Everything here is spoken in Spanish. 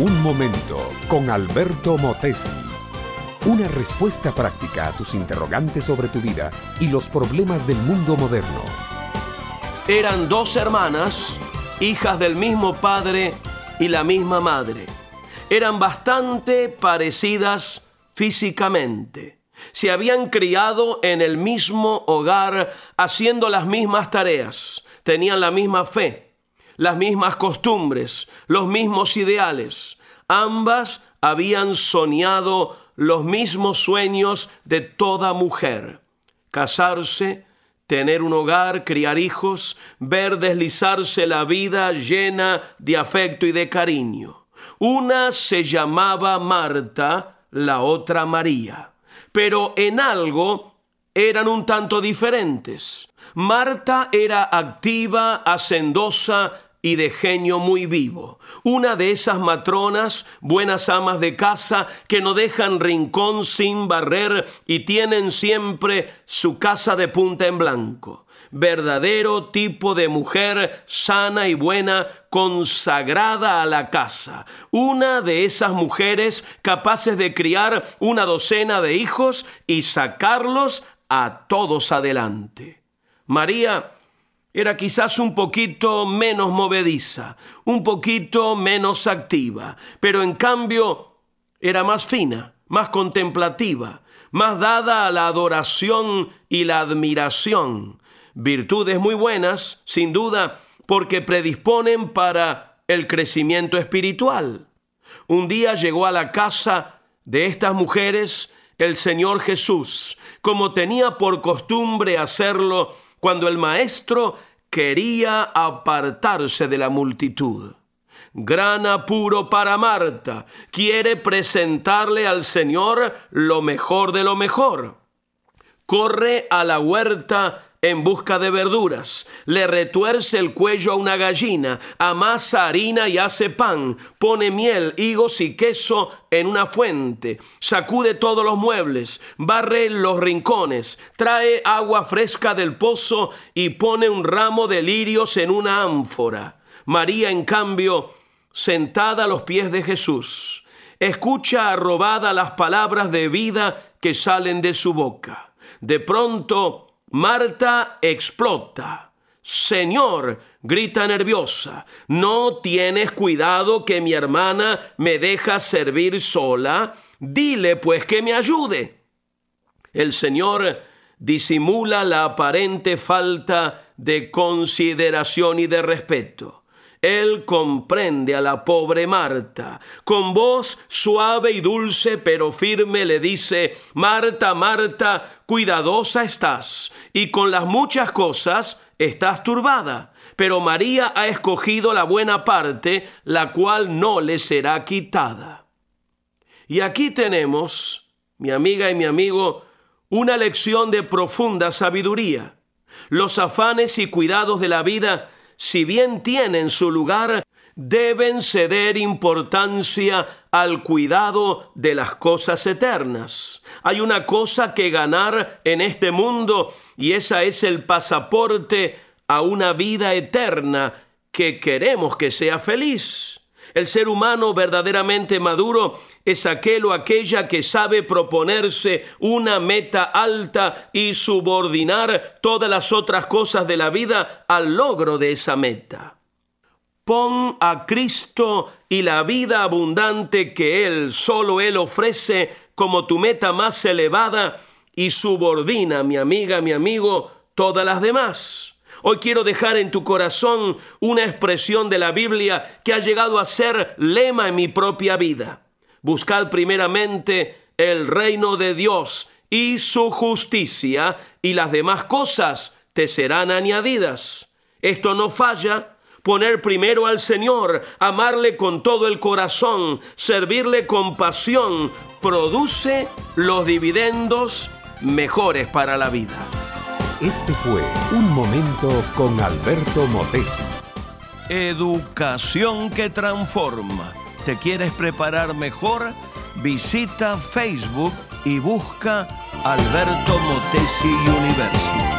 Un momento con Alberto Motesi. Una respuesta práctica a tus interrogantes sobre tu vida y los problemas del mundo moderno. Eran dos hermanas, hijas del mismo padre y la misma madre. Eran bastante parecidas físicamente. Se habían criado en el mismo hogar haciendo las mismas tareas. Tenían la misma fe, las mismas costumbres, los mismos ideales. Ambas habían soñado los mismos sueños de toda mujer. Casarse, tener un hogar, criar hijos, ver deslizarse la vida llena de afecto y de cariño. Una se llamaba Marta, la otra María, pero en algo eran un tanto diferentes. Marta era activa, hacendosa y de genio muy vivo. Una de esas matronas, buenas amas de casa, que no dejan rincón sin barrer y tienen siempre su casa de punta en blanco. Verdadero tipo de mujer sana y buena, consagrada a la casa. Una de esas mujeres capaces de criar una docena de hijos y sacarlos a todos adelante. María era quizás un poquito menos movediza, un poquito menos activa, pero en cambio era más fina, más contemplativa, más dada a la adoración y la admiración. Virtudes muy buenas, sin duda, porque predisponen para el crecimiento espiritual. Un día llegó a la casa de estas mujeres el Señor Jesús, como tenía por costumbre hacerlo cuando el maestro quería apartarse de la multitud. Gran apuro para Marta. Quiere presentarle al Señor lo mejor de lo mejor. Corre a la huerta en busca de verduras, le retuerce el cuello a una gallina, amasa harina y hace pan, pone miel, higos y queso en una fuente, sacude todos los muebles, barre los rincones, trae agua fresca del pozo y pone un ramo de lirios en una ánfora. María, en cambio, sentada a los pies de Jesús, escucha arrobada las palabras de vida que salen de su boca. De pronto, Marta explota. Señor, grita nerviosa, ¿no tienes cuidado que mi hermana me deja servir sola? Dile pues que me ayude. El Señor disimula la aparente falta de consideración y de respeto. Él comprende a la pobre Marta. Con voz suave y dulce pero firme le dice, Marta, Marta, cuidadosa estás, y con las muchas cosas estás turbada. Pero María ha escogido la buena parte, la cual no le será quitada. Y aquí tenemos, mi amiga y mi amigo, una lección de profunda sabiduría. Los afanes y cuidados de la vida si bien tienen su lugar, deben ceder importancia al cuidado de las cosas eternas. Hay una cosa que ganar en este mundo y esa es el pasaporte a una vida eterna que queremos que sea feliz. El ser humano verdaderamente maduro es aquel o aquella que sabe proponerse una meta alta y subordinar todas las otras cosas de la vida al logro de esa meta. Pon a Cristo y la vida abundante que Él, solo Él ofrece como tu meta más elevada y subordina, mi amiga, mi amigo, todas las demás. Hoy quiero dejar en tu corazón una expresión de la Biblia que ha llegado a ser lema en mi propia vida. Buscad primeramente el reino de Dios y su justicia y las demás cosas te serán añadidas. Esto no falla. Poner primero al Señor, amarle con todo el corazón, servirle con pasión, produce los dividendos mejores para la vida. Este fue Un Momento con Alberto Motesi. Educación que transforma. ¿Te quieres preparar mejor? Visita Facebook y busca Alberto Motesi University.